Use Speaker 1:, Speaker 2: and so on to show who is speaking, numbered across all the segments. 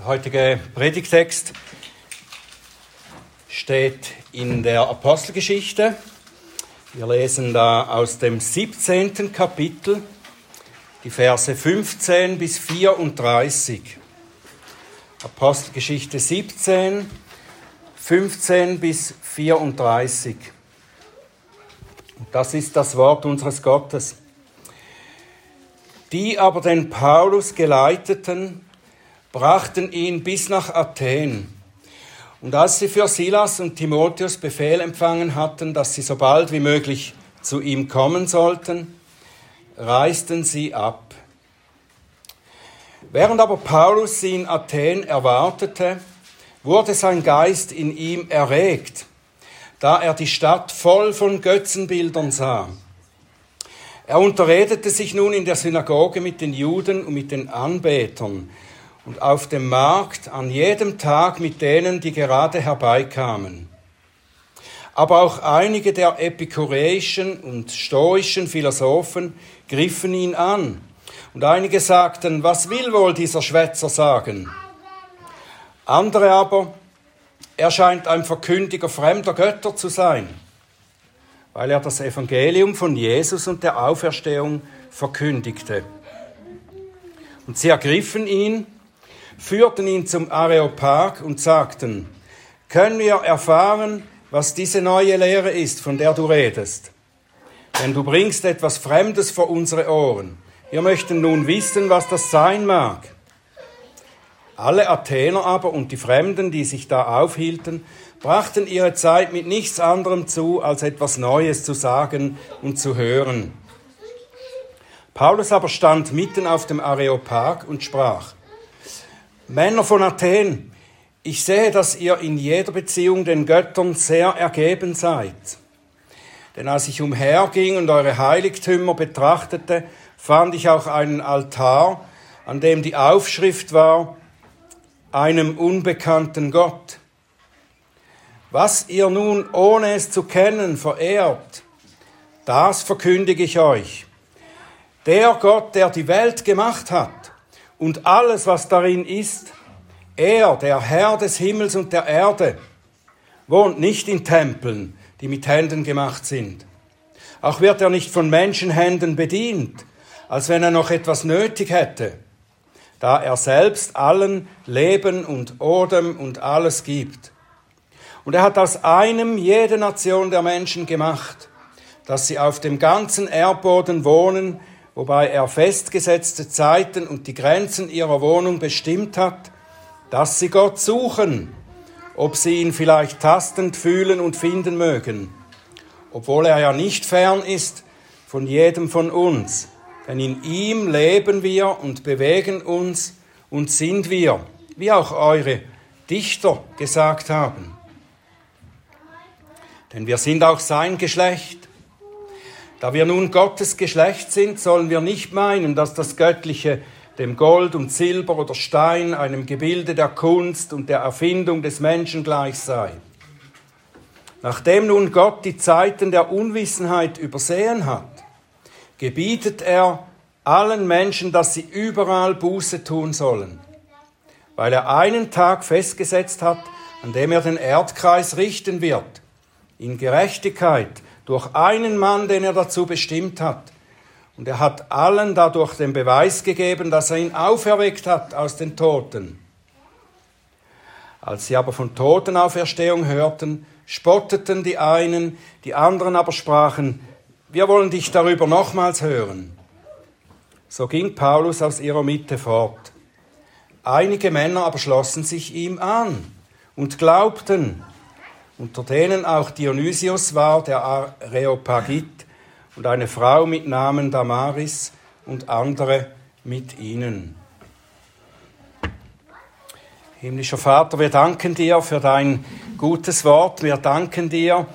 Speaker 1: Der heutige Predigtext steht in der Apostelgeschichte. Wir lesen da aus dem 17. Kapitel die Verse 15 bis 34. Apostelgeschichte 17, 15 bis 34. Und das ist das Wort unseres Gottes. Die aber den Paulus geleiteten, brachten ihn bis nach Athen. Und als sie für Silas und Timotheus Befehl empfangen hatten, dass sie so bald wie möglich zu ihm kommen sollten, reisten sie ab. Während aber Paulus sie in Athen erwartete, wurde sein Geist in ihm erregt, da er die Stadt voll von Götzenbildern sah. Er unterredete sich nun in der Synagoge mit den Juden und mit den Anbetern, und auf dem Markt an jedem Tag mit denen, die gerade herbeikamen. Aber auch einige der epikureischen und stoischen Philosophen griffen ihn an. Und einige sagten, was will wohl dieser Schwätzer sagen? Andere aber, er scheint ein Verkündiger fremder Götter zu sein, weil er das Evangelium von Jesus und der Auferstehung verkündigte. Und sie ergriffen ihn führten ihn zum Areopag und sagten, können wir erfahren, was diese neue Lehre ist, von der du redest? Denn du bringst etwas Fremdes vor unsere Ohren. Wir möchten nun wissen, was das sein mag. Alle Athener aber und die Fremden, die sich da aufhielten, brachten ihre Zeit mit nichts anderem zu, als etwas Neues zu sagen und zu hören. Paulus aber stand mitten auf dem Areopag und sprach, Männer von Athen, ich sehe, dass ihr in jeder Beziehung den Göttern sehr ergeben seid. Denn als ich umherging und eure Heiligtümer betrachtete, fand ich auch einen Altar, an dem die Aufschrift war, einem unbekannten Gott. Was ihr nun, ohne es zu kennen, verehrt, das verkündige ich euch. Der Gott, der die Welt gemacht hat, und alles, was darin ist, er, der Herr des Himmels und der Erde, wohnt nicht in Tempeln, die mit Händen gemacht sind. Auch wird er nicht von Menschenhänden bedient, als wenn er noch etwas nötig hätte, da er selbst allen Leben und Odem und alles gibt. Und er hat aus einem jede Nation der Menschen gemacht, dass sie auf dem ganzen Erdboden wohnen, wobei er festgesetzte Zeiten und die Grenzen ihrer Wohnung bestimmt hat, dass sie Gott suchen, ob sie ihn vielleicht tastend fühlen und finden mögen, obwohl er ja nicht fern ist von jedem von uns, denn in ihm leben wir und bewegen uns und sind wir, wie auch eure Dichter gesagt haben. Denn wir sind auch sein Geschlecht da wir nun Gottes Geschlecht sind, sollen wir nicht meinen, dass das Göttliche dem Gold und Silber oder Stein, einem Gebilde der Kunst und der Erfindung des Menschen gleich sei. Nachdem nun Gott die Zeiten der Unwissenheit übersehen hat, gebietet er allen Menschen, dass sie überall Buße tun sollen, weil er einen Tag festgesetzt hat, an dem er den Erdkreis richten wird, in Gerechtigkeit, durch einen Mann, den er dazu bestimmt hat. Und er hat allen dadurch den Beweis gegeben, dass er ihn auferweckt hat aus den Toten. Als sie aber von Totenauferstehung hörten, spotteten die einen, die anderen aber sprachen, wir wollen dich darüber nochmals hören. So ging Paulus aus ihrer Mitte fort. Einige Männer aber schlossen sich ihm an und glaubten, unter denen auch Dionysius war, der Areopagit, und eine Frau mit Namen Damaris und andere mit ihnen. Himmlischer Vater, wir danken dir für dein gutes Wort. Wir danken dir,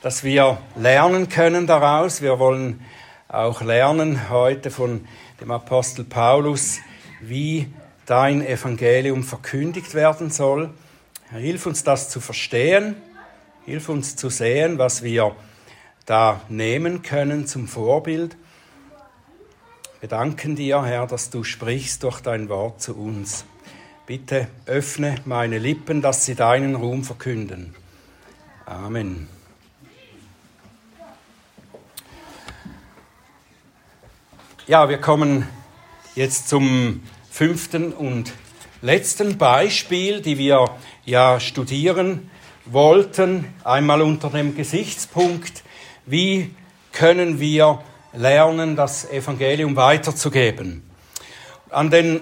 Speaker 1: dass wir lernen können daraus. Wir wollen auch lernen heute von dem Apostel Paulus, wie dein Evangelium verkündigt werden soll. Hilf uns das zu verstehen Hilf uns zu sehen, was wir da nehmen können zum Vorbild. Wir danken dir, Herr, dass du sprichst durch dein Wort zu uns. Bitte öffne meine Lippen, dass sie deinen Ruhm verkünden. Amen. Ja, wir kommen jetzt zum fünften und letzten Beispiel, die wir ja studieren wollten, einmal unter dem Gesichtspunkt, wie können wir lernen, das Evangelium weiterzugeben. An den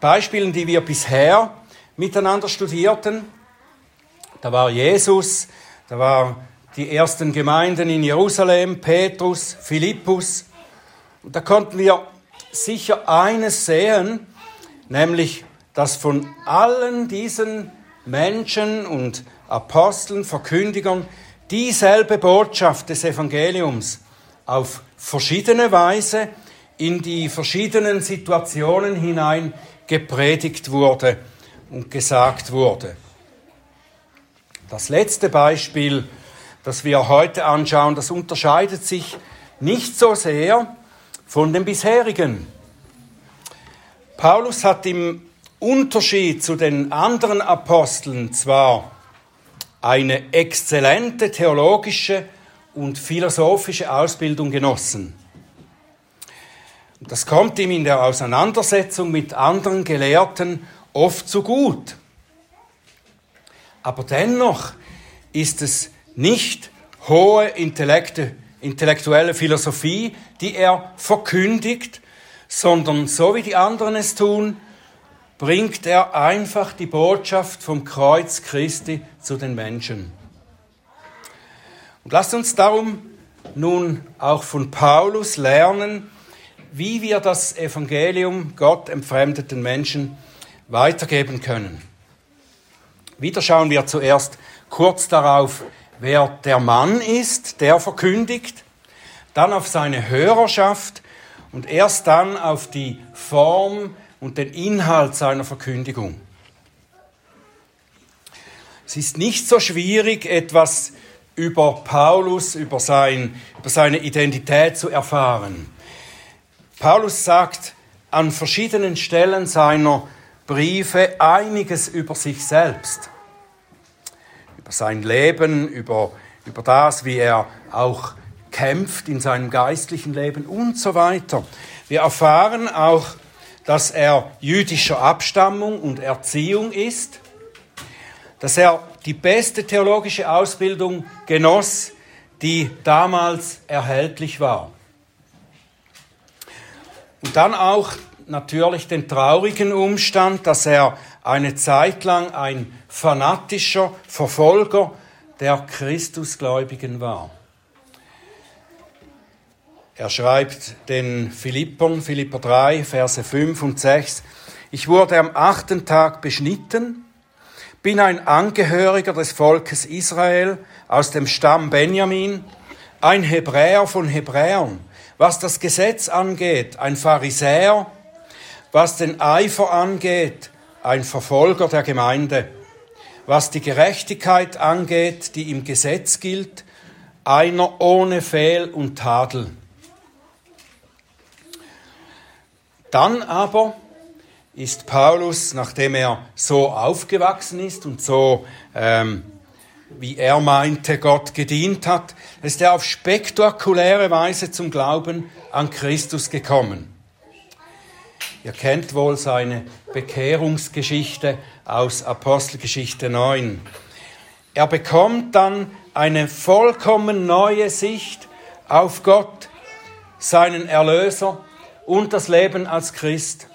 Speaker 1: Beispielen, die wir bisher miteinander studierten, da war Jesus, da war die ersten Gemeinden in Jerusalem, Petrus, Philippus, und da konnten wir sicher eines sehen, nämlich, dass von allen diesen Menschen und Aposteln, Verkündigern dieselbe Botschaft des Evangeliums auf verschiedene Weise in die verschiedenen Situationen hinein gepredigt wurde und gesagt wurde. Das letzte Beispiel, das wir heute anschauen, das unterscheidet sich nicht so sehr von dem bisherigen. Paulus hat im Unterschied zu den anderen Aposteln zwar eine exzellente theologische und philosophische Ausbildung genossen. Das kommt ihm in der Auseinandersetzung mit anderen Gelehrten oft zu gut. Aber dennoch ist es nicht hohe intellektuelle Philosophie, die er verkündigt, sondern so wie die anderen es tun, bringt er einfach die Botschaft vom Kreuz Christi zu den Menschen. Und lasst uns darum nun auch von Paulus lernen, wie wir das Evangelium Gott entfremdeten Menschen weitergeben können. Wieder schauen wir zuerst kurz darauf, wer der Mann ist, der verkündigt, dann auf seine Hörerschaft und erst dann auf die Form und den Inhalt seiner Verkündigung. Es ist nicht so schwierig, etwas über Paulus, über, sein, über seine Identität zu erfahren. Paulus sagt an verschiedenen Stellen seiner Briefe einiges über sich selbst über sein Leben, über, über das, wie er auch kämpft in seinem geistlichen Leben und so weiter. Wir erfahren auch, dass er jüdischer Abstammung und Erziehung ist, dass er die beste theologische Ausbildung genoss, die damals erhältlich war. Und dann auch natürlich den traurigen Umstand, dass er eine Zeit lang ein fanatischer Verfolger der Christusgläubigen war. Er schreibt den Philippern, Philipper 3, Verse 5 und 6, ich wurde am achten Tag beschnitten, bin ein Angehöriger des Volkes Israel aus dem Stamm Benjamin, ein Hebräer von Hebräern, was das Gesetz angeht, ein Pharisäer, was den Eifer angeht, ein Verfolger der Gemeinde. Was die Gerechtigkeit angeht, die im Gesetz gilt, einer ohne Fehl und Tadel. Dann aber ist Paulus, nachdem er so aufgewachsen ist und so, ähm, wie er meinte, Gott gedient hat, ist er auf spektakuläre Weise zum Glauben an Christus gekommen. Ihr kennt wohl seine Bekehrungsgeschichte aus Apostelgeschichte 9. Er bekommt dann eine vollkommen neue Sicht auf Gott, seinen Erlöser und das Leben als Christ.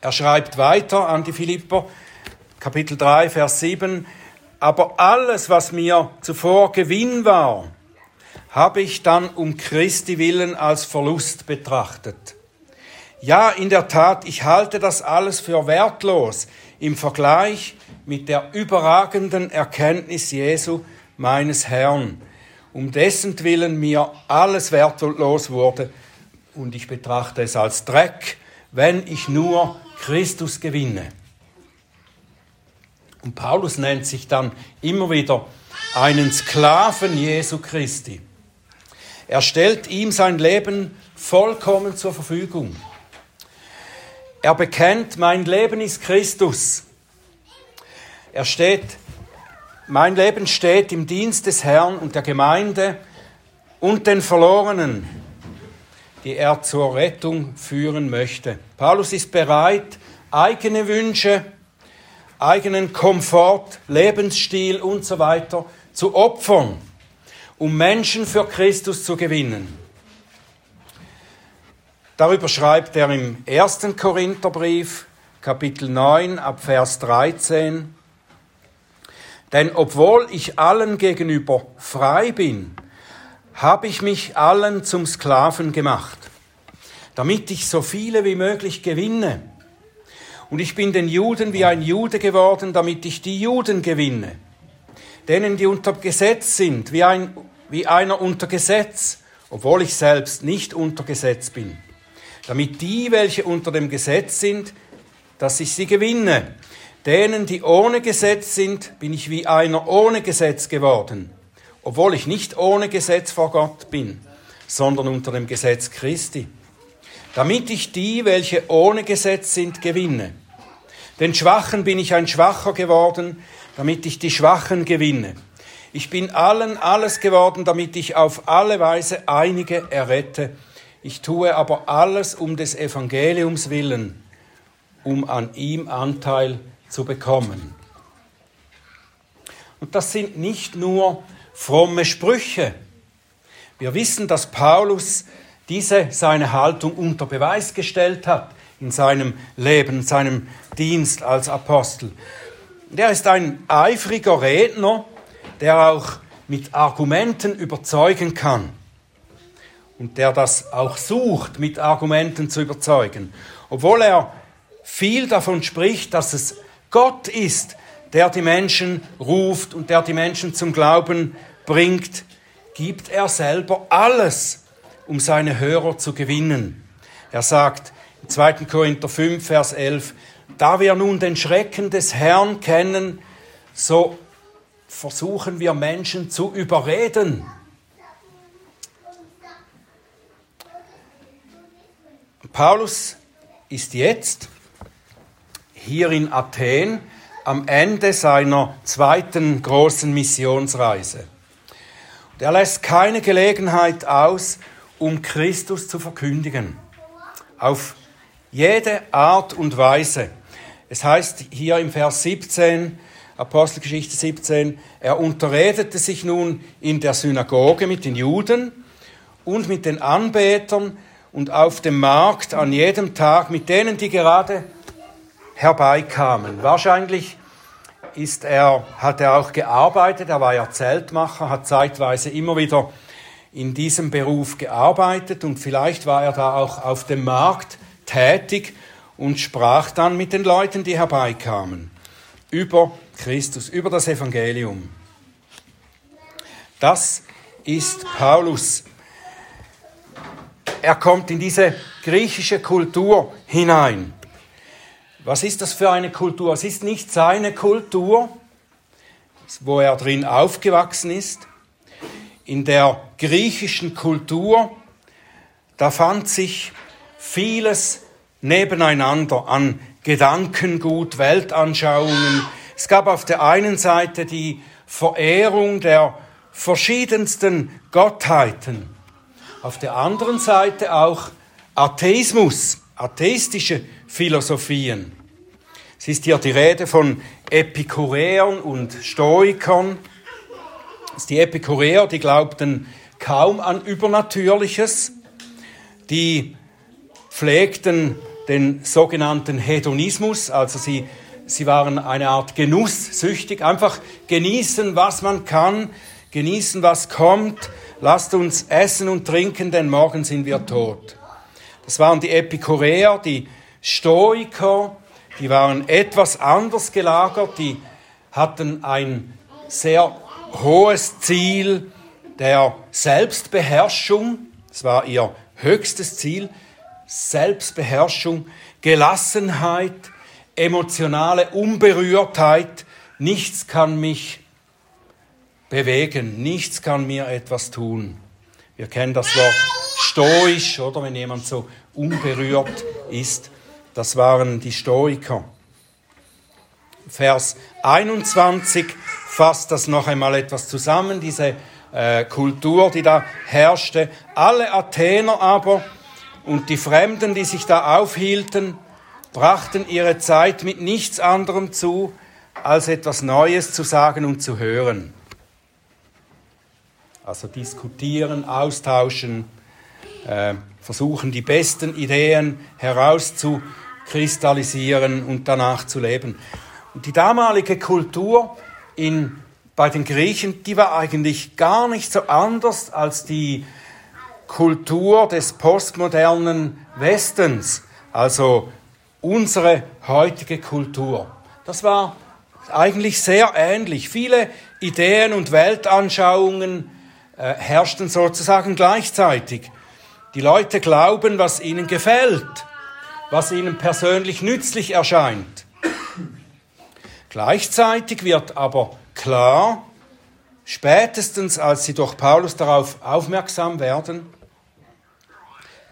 Speaker 1: Er schreibt weiter an die Philipper, Kapitel 3, Vers 7, aber alles, was mir zuvor Gewinn war, habe ich dann um Christi willen als Verlust betrachtet. Ja, in der Tat, ich halte das alles für wertlos im Vergleich mit der überragenden Erkenntnis Jesu, meines Herrn, um dessen Willen mir alles wertlos wurde und ich betrachte es als Dreck, wenn ich nur Christus gewinne. Und Paulus nennt sich dann immer wieder einen Sklaven Jesu Christi. Er stellt ihm sein Leben vollkommen zur Verfügung. Er bekennt, mein Leben ist Christus. Er steht, mein Leben steht im Dienst des Herrn und der Gemeinde und den Verlorenen, die er zur Rettung führen möchte. Paulus ist bereit, eigene Wünsche, eigenen Komfort, Lebensstil und so weiter zu opfern, um Menschen für Christus zu gewinnen. Darüber schreibt er im ersten Korintherbrief, Kapitel 9, ab Vers 13. Denn obwohl ich allen gegenüber frei bin, habe ich mich allen zum Sklaven gemacht, damit ich so viele wie möglich gewinne. Und ich bin den Juden wie ein Jude geworden, damit ich die Juden gewinne. Denen, die unter Gesetz sind, wie, ein, wie einer unter Gesetz, obwohl ich selbst nicht unter Gesetz bin damit die, welche unter dem Gesetz sind, dass ich sie gewinne. Denen, die ohne Gesetz sind, bin ich wie einer ohne Gesetz geworden, obwohl ich nicht ohne Gesetz vor Gott bin, sondern unter dem Gesetz Christi, damit ich die, welche ohne Gesetz sind, gewinne. Den Schwachen bin ich ein Schwacher geworden, damit ich die Schwachen gewinne. Ich bin allen alles geworden, damit ich auf alle Weise einige errette ich tue aber alles um des Evangeliums willen, um an ihm Anteil zu bekommen. Und das sind nicht nur fromme Sprüche. Wir wissen, dass Paulus diese seine Haltung unter Beweis gestellt hat in seinem Leben, seinem Dienst als Apostel. Der ist ein eifriger Redner, der auch mit Argumenten überzeugen kann und der das auch sucht, mit Argumenten zu überzeugen. Obwohl er viel davon spricht, dass es Gott ist, der die Menschen ruft und der die Menschen zum Glauben bringt, gibt er selber alles, um seine Hörer zu gewinnen. Er sagt in 2. Korinther 5, Vers 11, da wir nun den Schrecken des Herrn kennen, so versuchen wir Menschen zu überreden. Paulus ist jetzt hier in Athen am Ende seiner zweiten großen Missionsreise. Und er lässt keine Gelegenheit aus, um Christus zu verkündigen. Auf jede Art und Weise. Es heißt hier im Vers 17, Apostelgeschichte 17, er unterredete sich nun in der Synagoge mit den Juden und mit den Anbetern und auf dem Markt an jedem Tag mit denen, die gerade herbeikamen. Wahrscheinlich ist er, hat er auch gearbeitet, er war ja Zeltmacher, hat zeitweise immer wieder in diesem Beruf gearbeitet und vielleicht war er da auch auf dem Markt tätig und sprach dann mit den Leuten, die herbeikamen, über Christus, über das Evangelium. Das ist Paulus er kommt in diese griechische Kultur hinein. Was ist das für eine Kultur? Es ist nicht seine Kultur, wo er drin aufgewachsen ist. In der griechischen Kultur, da fand sich vieles nebeneinander an Gedankengut, Weltanschauungen. Es gab auf der einen Seite die Verehrung der verschiedensten Gottheiten auf der anderen Seite auch Atheismus, atheistische Philosophien. Es ist hier die Rede von Epikureern und Stoikern. Die Epikureer, die glaubten kaum an Übernatürliches. Die pflegten den sogenannten Hedonismus, also sie, sie waren eine Art genusssüchtig, einfach genießen, was man kann, genießen, was kommt, lasst uns essen und trinken, denn morgen sind wir tot. Das waren die Epikureer, die Stoiker, die waren etwas anders gelagert, die hatten ein sehr hohes Ziel der Selbstbeherrschung, das war ihr höchstes Ziel, Selbstbeherrschung, Gelassenheit, emotionale Unberührtheit, nichts kann mich bewegen. Nichts kann mir etwas tun. Wir kennen das Wort stoisch, oder wenn jemand so unberührt ist. Das waren die Stoiker. Vers 21 fasst das noch einmal etwas zusammen, diese äh, Kultur, die da herrschte. Alle Athener aber und die Fremden, die sich da aufhielten, brachten ihre Zeit mit nichts anderem zu, als etwas Neues zu sagen und zu hören. Also diskutieren, austauschen, äh, versuchen die besten Ideen herauszukristallisieren und danach zu leben. Und die damalige Kultur in, bei den Griechen, die war eigentlich gar nicht so anders als die Kultur des postmodernen Westens, also unsere heutige Kultur. Das war eigentlich sehr ähnlich. Viele Ideen und Weltanschauungen äh, herrschten sozusagen gleichzeitig. Die Leute glauben, was ihnen gefällt, was ihnen persönlich nützlich erscheint. Gleichzeitig wird aber klar, spätestens als sie durch Paulus darauf aufmerksam werden,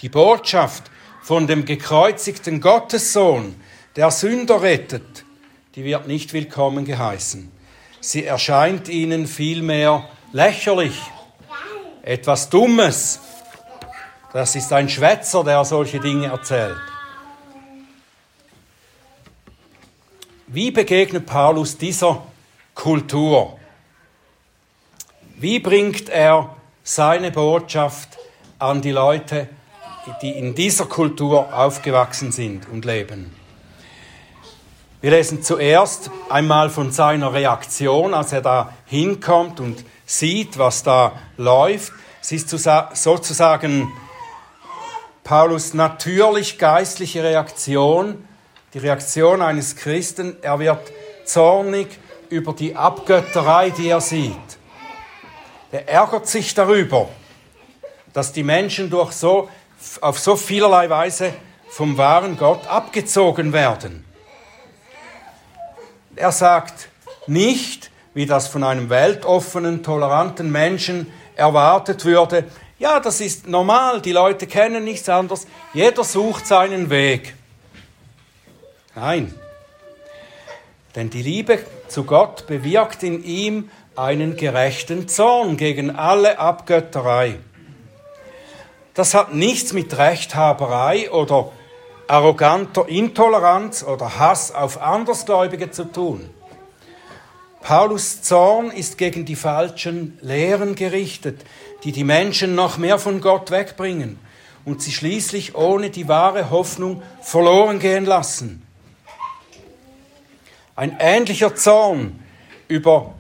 Speaker 1: die Botschaft von dem gekreuzigten Gottessohn, der Sünder rettet, die wird nicht willkommen geheißen. Sie erscheint ihnen vielmehr lächerlich, etwas Dummes. Das ist ein Schwätzer, der solche Dinge erzählt. Wie begegnet Paulus dieser Kultur? Wie bringt er seine Botschaft an die Leute, die in dieser Kultur aufgewachsen sind und leben? Wir lesen zuerst einmal von seiner Reaktion, als er da hinkommt und sieht, was da läuft. Es ist sozusagen Paulus natürlich geistliche Reaktion die Reaktion eines Christen, er wird zornig über die Abgötterei, die er sieht. Er ärgert sich darüber, dass die Menschen durch so, auf so vielerlei Weise vom wahren Gott abgezogen werden. Er sagt nicht, wie das von einem weltoffenen, toleranten Menschen erwartet würde, ja, das ist normal, die Leute kennen nichts anderes, jeder sucht seinen Weg. Nein. Denn die Liebe zu Gott bewirkt in ihm einen gerechten Zorn gegen alle Abgötterei. Das hat nichts mit Rechthaberei oder arroganter Intoleranz oder Hass auf Andersgläubige zu tun. Paulus Zorn ist gegen die falschen Lehren gerichtet, die die Menschen noch mehr von Gott wegbringen und sie schließlich ohne die wahre Hoffnung verloren gehen lassen. Ein ähnlicher Zorn über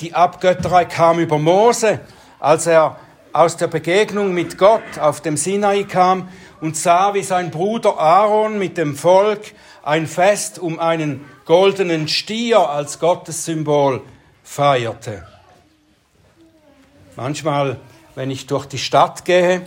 Speaker 1: die Abgötterei kam über Mose, als er aus der Begegnung mit Gott auf dem Sinai kam und sah, wie sein Bruder Aaron mit dem Volk ein Fest um einen goldenen Stier als Gottessymbol feierte. Manchmal, wenn ich durch die Stadt gehe,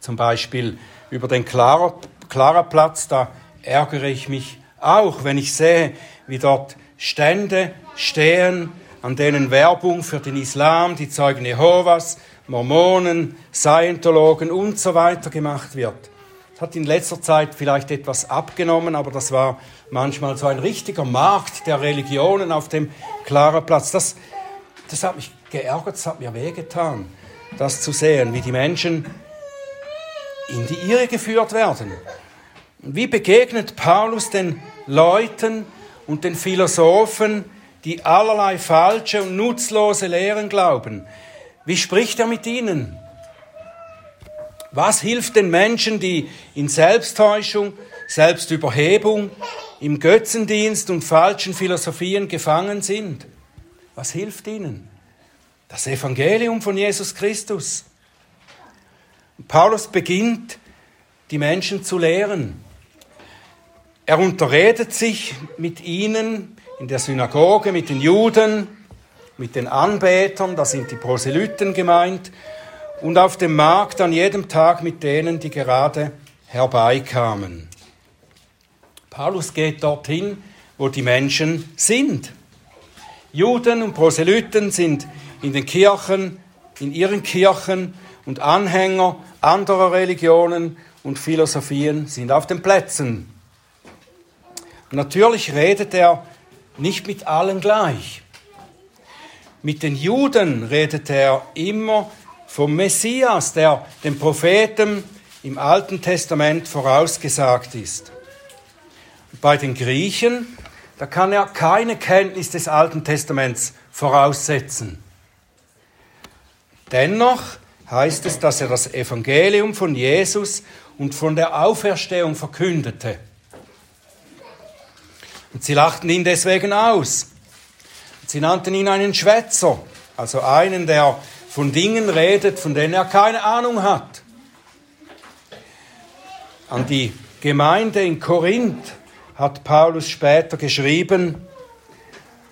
Speaker 1: zum Beispiel über den Klarerplatz, da ärgere ich mich auch wenn ich sehe, wie dort Stände stehen, an denen Werbung für den Islam, die Zeugen Jehovas, Mormonen, Scientologen und so weiter gemacht wird. Es hat in letzter Zeit vielleicht etwas abgenommen, aber das war manchmal so ein richtiger Markt der Religionen auf dem klaren Platz. Das, das hat mich geärgert, das hat mir wehgetan, das zu sehen, wie die Menschen in die Irre geführt werden. Wie begegnet Paulus den Leuten und den Philosophen, die allerlei falsche und nutzlose Lehren glauben? Wie spricht er mit ihnen? Was hilft den Menschen, die in Selbsttäuschung, Selbstüberhebung, im Götzendienst und falschen Philosophien gefangen sind? Was hilft ihnen? Das Evangelium von Jesus Christus. Paulus beginnt, die Menschen zu lehren. Er unterredet sich mit ihnen in der Synagoge, mit den Juden, mit den Anbetern, da sind die Proselyten gemeint, und auf dem Markt an jedem Tag mit denen, die gerade herbeikamen. Paulus geht dorthin, wo die Menschen sind. Juden und Proselyten sind in den Kirchen, in ihren Kirchen und Anhänger anderer Religionen und Philosophien sind auf den Plätzen. natürlich redet er nicht mit allen gleich. Mit den Juden redet er immer vom Messias, der dem Propheten im Alten Testament vorausgesagt ist. Bei den Griechen, da kann er keine Kenntnis des Alten Testaments voraussetzen. Dennoch heißt es, dass er das Evangelium von Jesus und von der Auferstehung verkündete. Und sie lachten ihn deswegen aus. Sie nannten ihn einen Schwätzer, also einen, der von Dingen redet, von denen er keine Ahnung hat. An die Gemeinde in Korinth hat Paulus später geschrieben,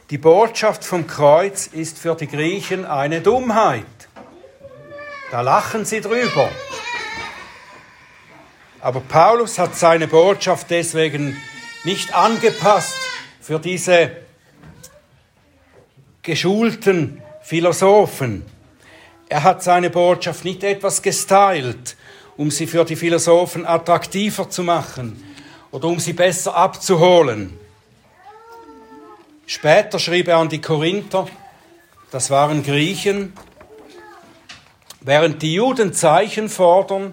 Speaker 1: die Botschaft vom Kreuz ist für die Griechen eine Dummheit. Da lachen sie drüber. Aber Paulus hat seine Botschaft deswegen nicht angepasst für diese geschulten Philosophen. Er hat seine Botschaft nicht etwas gestylt, um sie für die Philosophen attraktiver zu machen oder um sie besser abzuholen. Später schrieb er an die Korinther, das waren Griechen, während die Juden Zeichen fordern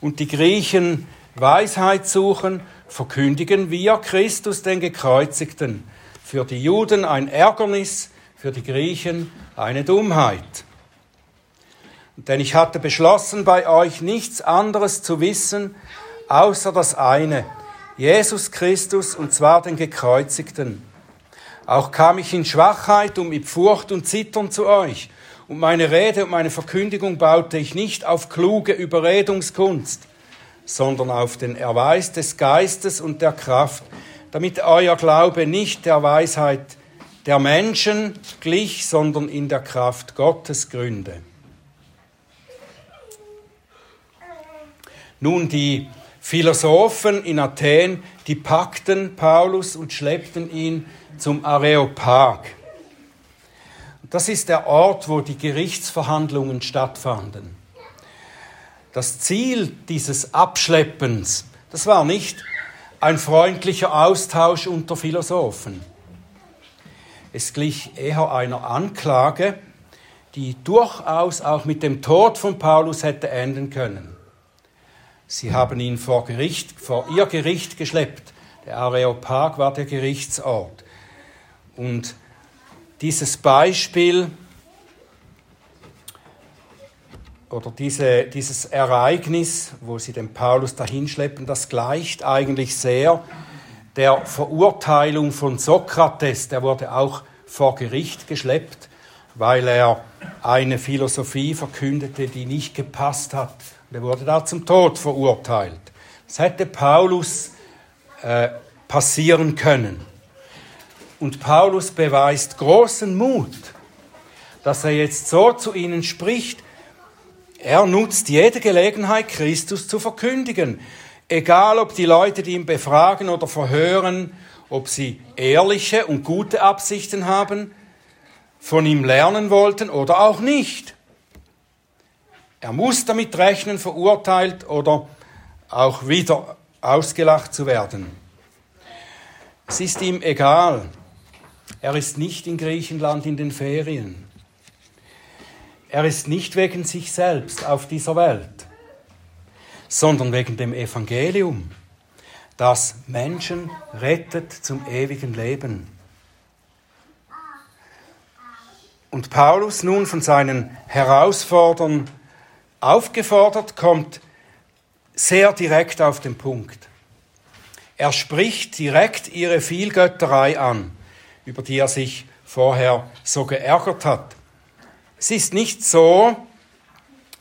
Speaker 1: und die Griechen Weisheit suchen, verkündigen wir Christus den Gekreuzigten. Für die Juden ein Ärgernis, für die Griechen eine Dummheit. Denn ich hatte beschlossen, bei euch nichts anderes zu wissen, außer das eine, Jesus Christus, und zwar den Gekreuzigten. Auch kam ich in Schwachheit und mit Furcht und Zittern zu euch. Und meine Rede und meine Verkündigung baute ich nicht auf kluge Überredungskunst, sondern auf den Erweis des Geistes und der Kraft, damit euer Glaube nicht der Weisheit der Menschen glich, sondern in der Kraft Gottes gründe. Nun, die Philosophen in Athen, die packten Paulus und schleppten ihn zum Areopag. Das ist der Ort, wo die Gerichtsverhandlungen stattfanden. Das Ziel dieses Abschleppens, das war nicht ein freundlicher Austausch unter Philosophen. Es glich eher einer Anklage, die durchaus auch mit dem Tod von Paulus hätte enden können. Sie haben ihn vor, Gericht, vor ihr Gericht geschleppt. Der Areopag war der Gerichtsort. Und dieses Beispiel oder diese, dieses Ereignis, wo sie den Paulus dahinschleppen, das gleicht eigentlich sehr der Verurteilung von Sokrates. Der wurde auch vor Gericht geschleppt, weil er eine Philosophie verkündete, die nicht gepasst hat und er wurde da zum Tod verurteilt. Das hätte Paulus äh, passieren können. Und Paulus beweist großen Mut, dass er jetzt so zu ihnen spricht. Er nutzt jede Gelegenheit, Christus zu verkündigen. Egal, ob die Leute, die ihn befragen oder verhören, ob sie ehrliche und gute Absichten haben, von ihm lernen wollten oder auch nicht. Er muss damit rechnen, verurteilt oder auch wieder ausgelacht zu werden. Es ist ihm egal. Er ist nicht in Griechenland in den Ferien. Er ist nicht wegen sich selbst auf dieser Welt, sondern wegen dem Evangelium, das Menschen rettet zum ewigen Leben. Und Paulus nun von seinen Herausforderungen aufgefordert, kommt sehr direkt auf den Punkt. Er spricht direkt ihre Vielgötterei an, über die er sich vorher so geärgert hat. Es ist nicht so,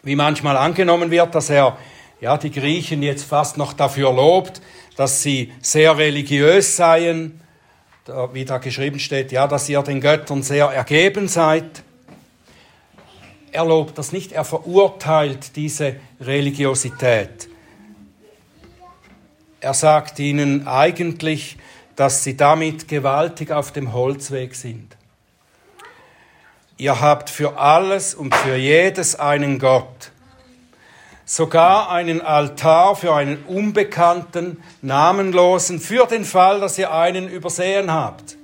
Speaker 1: wie manchmal angenommen wird, dass er ja, die Griechen jetzt fast noch dafür lobt, dass sie sehr religiös seien, wie da geschrieben steht, ja, dass ihr den Göttern sehr ergeben seid er lobt das nicht, er verurteilt diese Religiosität. Er sagt ihnen eigentlich, dass sie damit gewaltig auf dem Holzweg sind. Ihr habt für alles und für jedes einen Gott. Sogar einen Altar für einen unbekannten, namenlosen, für den Fall, dass ihr einen übersehen habt.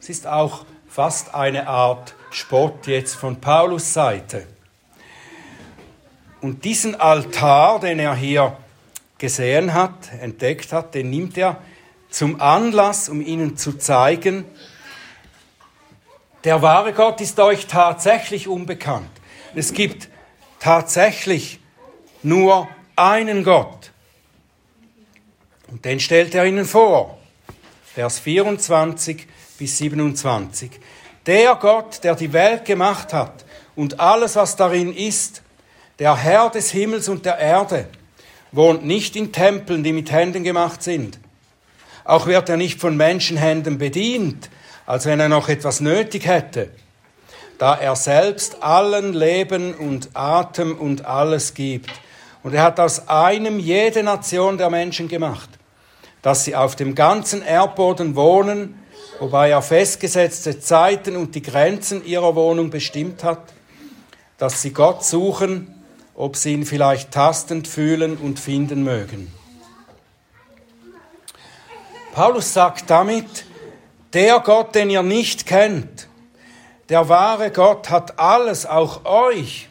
Speaker 1: Es ist auch fast eine Art Spott jetzt von Paulus Seite. Und diesen Altar, den er hier gesehen hat, entdeckt hat, den nimmt er zum Anlass, um ihnen zu zeigen, der wahre Gott ist euch tatsächlich unbekannt. Es gibt tatsächlich nur einen Gott. Und den stellt er ihnen vor. Vers 24 bis 27. Der Gott, der die Welt gemacht hat und alles, was darin ist, der Herr des Himmels und der Erde, wohnt nicht in Tempeln, die mit Händen gemacht sind. Auch wird er nicht von Menschenhänden bedient, als wenn er noch etwas nötig hätte, da er selbst allen Leben und Atem und alles gibt. Und er hat aus einem jede Nation der Menschen gemacht, dass sie auf dem ganzen Erdboden wohnen, wobei er festgesetzte Zeiten und die Grenzen ihrer Wohnung bestimmt hat, dass sie Gott suchen, ob sie ihn vielleicht tastend fühlen und finden mögen. Paulus sagt damit, der Gott, den ihr nicht kennt, der wahre Gott hat alles, auch euch,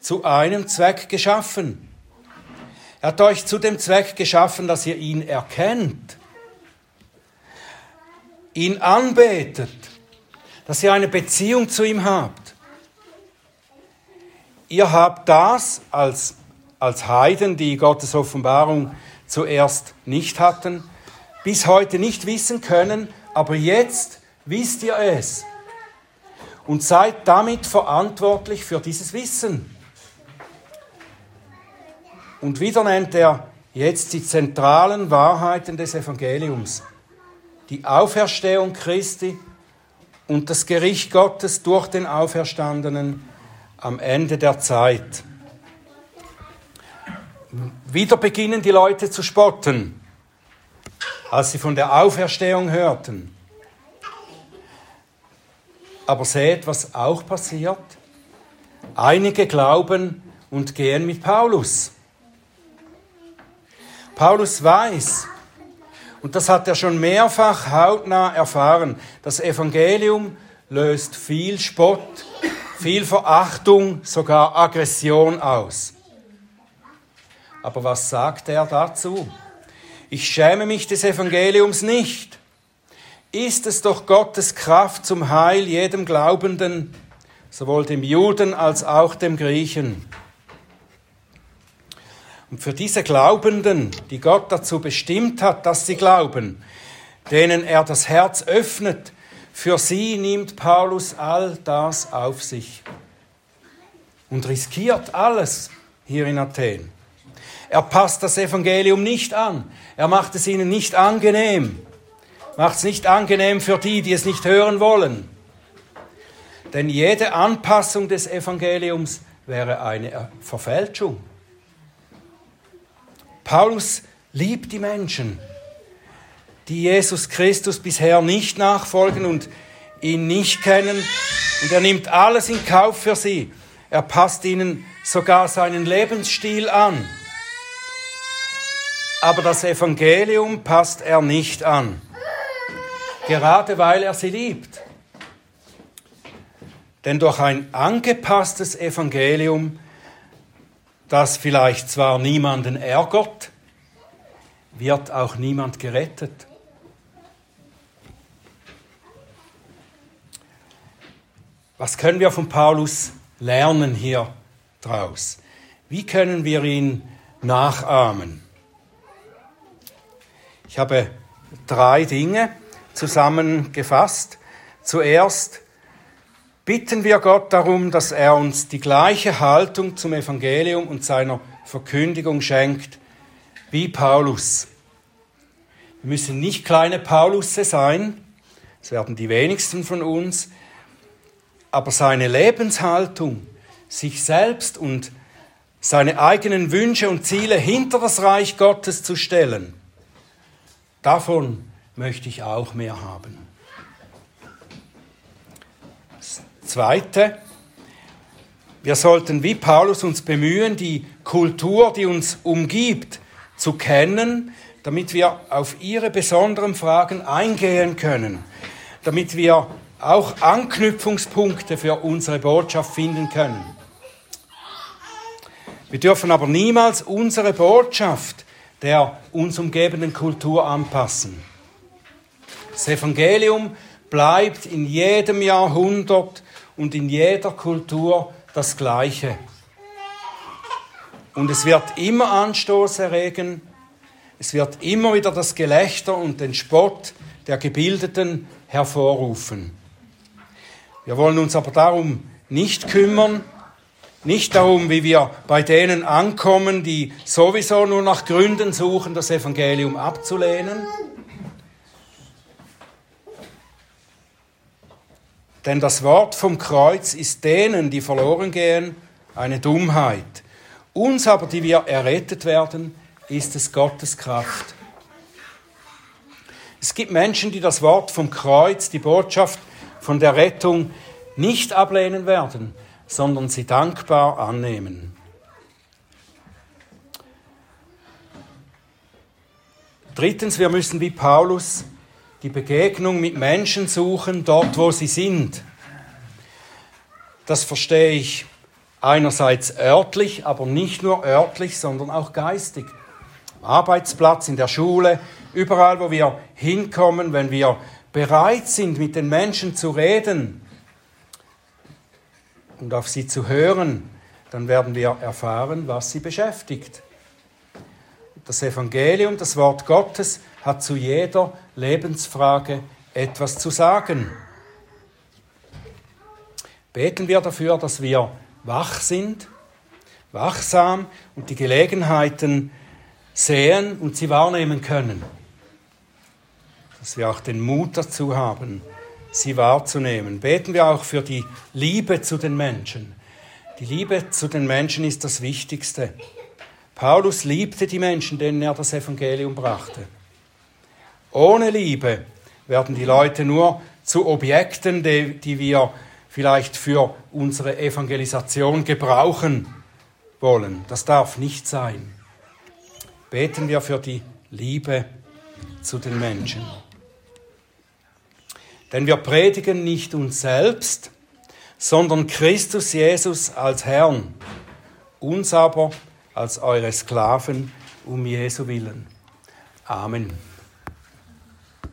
Speaker 1: zu einem Zweck geschaffen. Er hat euch zu dem Zweck geschaffen, dass ihr ihn erkennt, ihn anbetet, dass ihr eine Beziehung zu ihm habt. Ihr habt das als, als Heiden, die Gottes Offenbarung zuerst nicht hatten, bis heute nicht wissen können, aber jetzt wisst ihr es und seid damit verantwortlich für dieses Wissen. Und wieder nennt er jetzt die zentralen Wahrheiten des Evangeliums. Die Auferstehung Christi und das Gericht Gottes durch den Auferstandenen am Ende der Zeit. Wieder beginnen die Leute zu spotten als sie von der Auferstehung hörten. Aber seht, was auch passiert. Einige glauben und gehen mit Paulus. Paulus weiß, und das hat er schon mehrfach hautnah erfahren, das Evangelium löst viel Spott, viel Verachtung, sogar Aggression aus. Aber was sagt er dazu? Ich schäme mich des Evangeliums nicht. Ist es doch Gottes Kraft zum Heil jedem Glaubenden, sowohl dem Juden als auch dem Griechen. Und für diese Glaubenden, die Gott dazu bestimmt hat, dass sie glauben, denen er das Herz öffnet, für sie nimmt Paulus all das auf sich und riskiert alles hier in Athen. Er passt das Evangelium nicht an. Er macht es ihnen nicht angenehm. Macht es nicht angenehm für die, die es nicht hören wollen. Denn jede Anpassung des Evangeliums wäre eine Verfälschung. Paulus liebt die Menschen, die Jesus Christus bisher nicht nachfolgen und ihn nicht kennen. Und er nimmt alles in Kauf für sie. Er passt ihnen sogar seinen Lebensstil an aber das Evangelium passt er nicht an, gerade weil er sie liebt. Denn durch ein angepasstes Evangelium, das vielleicht zwar niemanden ärgert, wird auch niemand gerettet. Was können wir von Paulus lernen hier draus? Wie können wir ihn nachahmen? Ich habe drei Dinge zusammengefasst. Zuerst bitten wir Gott darum, dass er uns die gleiche Haltung zum Evangelium und seiner Verkündigung schenkt wie Paulus. Wir müssen nicht kleine Paulusse sein, das werden die wenigsten von uns, aber seine Lebenshaltung, sich selbst und seine eigenen Wünsche und Ziele hinter das Reich Gottes zu stellen, Davon möchte ich auch mehr haben. Das Zweite, Wir sollten wie Paulus uns bemühen, die Kultur, die uns umgibt, zu kennen, damit wir auf ihre besonderen Fragen eingehen können, damit wir auch Anknüpfungspunkte für unsere Botschaft finden können. Wir dürfen aber niemals unsere Botschaft der uns umgebenden Kultur anpassen. Das Evangelium bleibt in jedem Jahrhundert und in jeder Kultur das Gleiche. Und es wird immer Anstoß erregen, es wird immer wieder das Gelächter und den Spott der Gebildeten hervorrufen. Wir wollen uns aber darum nicht kümmern, nicht darum, wie wir bei denen ankommen, die sowieso nur nach Gründen suchen, das Evangelium abzulehnen. Denn das Wort vom Kreuz ist denen, die verloren gehen, eine Dummheit. Uns aber, die wir errettet werden, ist es Gottes Kraft. Es gibt Menschen, die das Wort vom Kreuz, die Botschaft von der Rettung nicht ablehnen werden, sondern sie dankbar annehmen. Drittens, wir müssen wie Paulus die Begegnung mit Menschen suchen, dort wo sie sind. Das verstehe ich einerseits örtlich, aber nicht nur örtlich, sondern auch geistig. Am Arbeitsplatz, in der Schule, überall, wo wir hinkommen, wenn wir bereit sind, mit den Menschen zu reden und auf sie zu hören, dann werden wir erfahren, was sie beschäftigt. Das Evangelium, das Wort Gottes, hat zu jeder Lebensfrage etwas zu sagen. Beten wir dafür, dass wir wach sind, wachsam und die Gelegenheiten sehen und sie wahrnehmen können. Dass wir auch den Mut dazu haben, sie wahrzunehmen. Beten wir auch für die Liebe zu den Menschen. Die Liebe zu den Menschen ist das Wichtigste. Paulus liebte die Menschen, denen er das Evangelium brachte. Ohne Liebe werden die Leute nur zu Objekten, die, die wir vielleicht für unsere Evangelisation gebrauchen wollen. Das darf nicht sein. Beten wir für die Liebe zu den Menschen. Denn wir predigen nicht uns selbst, sondern Christus Jesus als Herrn, uns aber als eure Sklaven um Jesu willen. Amen.